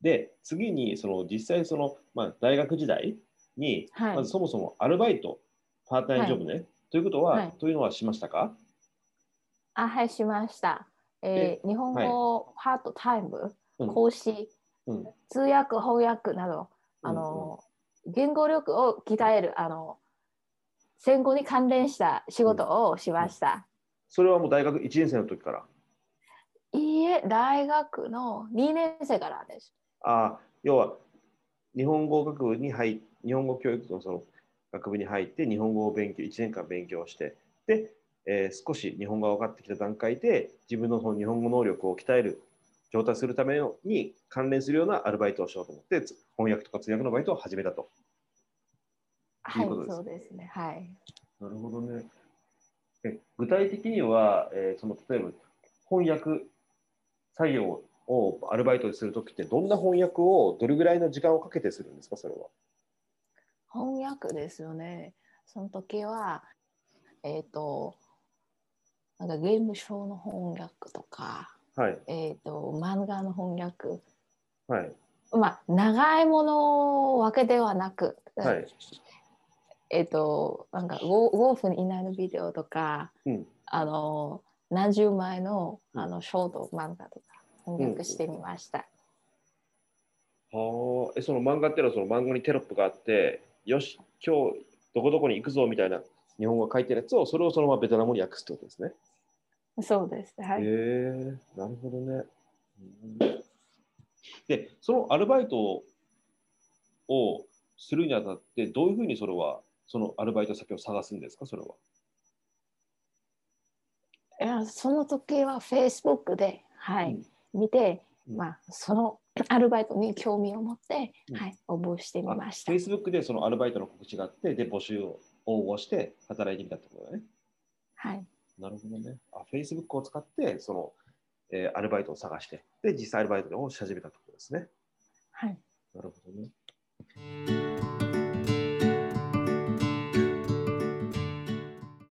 で、次にその実際その、まあ、大学時代に、はい。まずそもそもアルバイト、パートタイムジョブね、ということは、はい。というのはしましたか？あ、はい、しました。えー日本語パートタイム、うん。講師、うん。通訳、翻訳など、あの、言語力を鍛える、あの、戦後に関連した仕事をしました。それはもう大学1年生の時から？いいえ、大学の2年生からです。あ要は日本語学部に入っ日本語教育のその学部に入って日本語を勉強1年間勉強してで、えー少し日本語が分かってきた段階で自分のその日本語能力を鍛える上達するためのに関連するようなアルバイトをしようと思ってつ翻訳とか通訳のバイトを始めたと。はいいうことで、すそうですね。はい。なるほどね。え具体的には、えーその例えば翻訳作業をアルバイトでするときってどんな翻訳をどれぐらいの時間をかけてするんですかそれは？翻訳ですよね。その時は、えっ、と、なんかゲームショーの翻訳とか、はいえっ、と、漫画の翻訳、はいまあ、長いものわけではなく、はい。えっ、と、なんか 5, 5分以内のビデオとか、うんあの、何十枚のうんあのショート漫画とか翻訳してみました。はあ、えその漫画っていうのはその漫画にテロップがあって、よし、今日どこどこに行くぞみたいな日本語が書いてるやつを、それをそのままベトナムに訳すってことですね。そうです。はへい。えなるほどね。うんで、そのアルバイトをするにあたって、どういうふうにそれは、そのアルバイト先を探すんですか、それは。いやその時は Facebook で、はい、見て、うんまあ、その アルバイトに興味を持って、うんはい、応募してみました。Facebook でそのアルバイトの告知があって、で、募集を応募して働いてみたってことだね。はい、なるほどね。あ、Facebook を使って、その、えーアルバイトを探して、で、実際アルバイトをし始めたってことですね。はい。なるほどね。